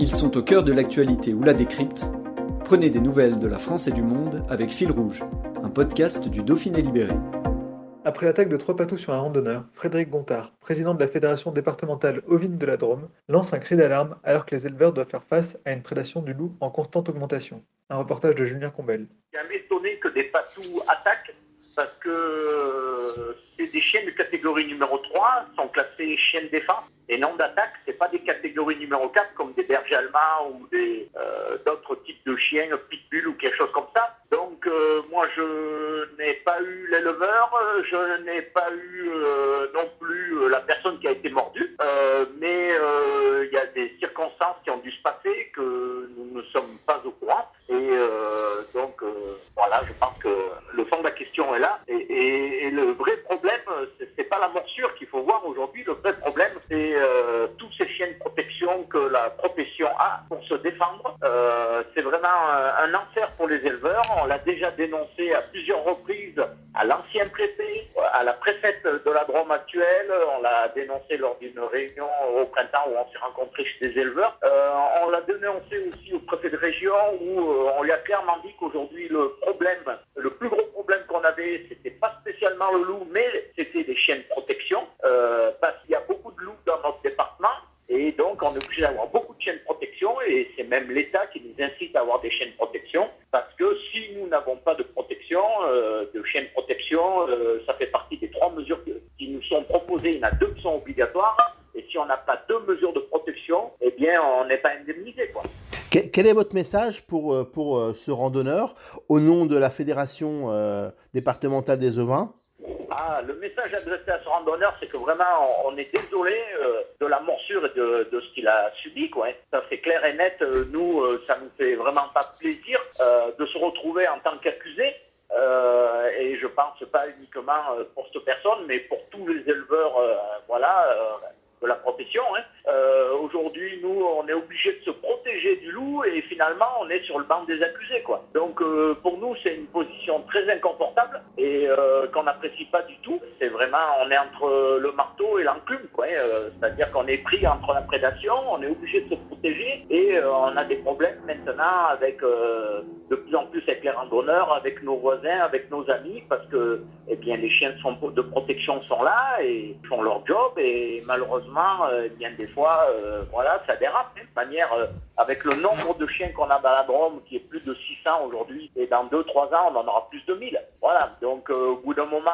Ils sont au cœur de l'actualité ou la décrypte. Prenez des nouvelles de la France et du monde avec Fil Rouge, un podcast du Dauphiné Libéré. Après l'attaque de trois patous sur un randonneur, Frédéric Gontard, président de la fédération départementale ovine de la Drôme, lance un cri d'alarme alors que les éleveurs doivent faire face à une prédation du loup en constante augmentation. Un reportage de Julien Combel. Je suis étonné que des patous attaquent parce que euh, c'est des chiens de catégorie numéro 3, sont classés chiens de défense et non d'attaque. Pas des catégories numéro 4 comme des bergers allemands ou euh, d'autres types de chiens, pitbull ou quelque chose comme ça. Donc euh, moi je n'ai pas eu l'éleveur, je n'ai pas eu euh, non plus la personne qui a été mordue, mais il y a des circonstances qui ont dû se passer que nous ne sommes pas au courant. Et donc voilà, je pense que la question est là. Et, le vrai problème, c'est pas la morsure qu'il faut voir aujourd'hui. Le vrai problème, c'est euh, tous ces chiens de protection que la profession a pour se défendre. Euh, c'est vraiment un, enfer pour les éleveurs. On l'a déjà dénoncé à plusieurs reprises à l'ancien préfet, à la préfète de la Drôme actuelle. On l'a dénoncé lors d'une réunion au printemps où on s'est rencontré chez des éleveurs. Euh, on l'a dénoncé aussi au préfet de région où euh, on lui a clairement dit qu'aujourd'hui le problème, le plus gros avait, c'était pas spécialement le loup, mais c'était des chiens de protection, euh, parce qu'il y a beaucoup de loups dans notre département. Et donc, on est obligé d'avoir beaucoup de chiens de protection et c'est même l'État qui nous incite à avoir des chiens de protection parce que si nous n'avons pas de protection, euh, de chiens de protection, euh, ça fait partie des trois mesures qui nous sont proposées. Il y en a deux qui sont obligatoires et si on n'a pas deux mesures de protection, eh bien, on n'est pas indemnisé, quoi. Que- Quel est votre message pour, euh, pour euh, ce randonneur au nom de la Fédération euh, départementale des ovins? Ah, le message adressé à ce randonneur, c'est que vraiment, on, est désolé de la morsure et de, de ce qu'il a subi, quoi. hein. Ça c'est clair et net. Nous, ça nous fait vraiment pas plaisir de se retrouver en tant qu'accusé. Et je pense pas uniquement pour cette personne, mais pour tous les éleveurs, voilà, de la profession. hein. Euh, Aujourd'hui, nous, on est obligé de se protéger du loup et finalement, on est sur le banc des accusés, quoi. Donc, euh, pour nous, c'est une position très inconfortable et euh, qu'on n'apprécie pas du tout. C'est vraiment, on est entre le marteau et l'enclume, hein. Euh, C'est-à-dire qu'on est pris entre la prédation, on est obligé de se protéger et euh, on a des problèmes maintenant avec euh, plus en plus avec les randonneurs, avec nos voisins, avec nos amis, parce que eh bien les chiens de, protection sont là et font leur job et malheureusement, euh, eh bien des fois, euh, voilà, ça dérape. hein. De manière, euh, avec le nombre de chiens qu'on a dans la Drôme, qui est plus de 600 aujourd'hui, et dans 2-3 ans, on en aura plus de 1000. Voilà. Donc, au bout d'un moment,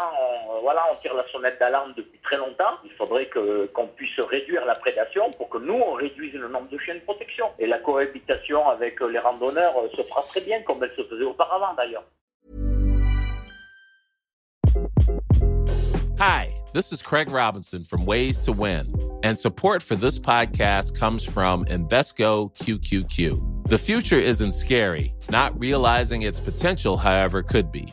on, voilà, on tire la sonnette d'alarme depuis très longtemps. Il faudrait que qu'on puisse réduire la prédation pour que nous, on réduise le nombre de chiens de protection. Et la cohabitation avec euh, les randonneurs euh, se fera très bien, comme elle se faisait auparavant d'ailleurs. Hi, this is Craig Robinson from Ways to Win, and support for this podcast comes from Invesco QQQ. The future isn't scary, not realizing its potential, however, could be.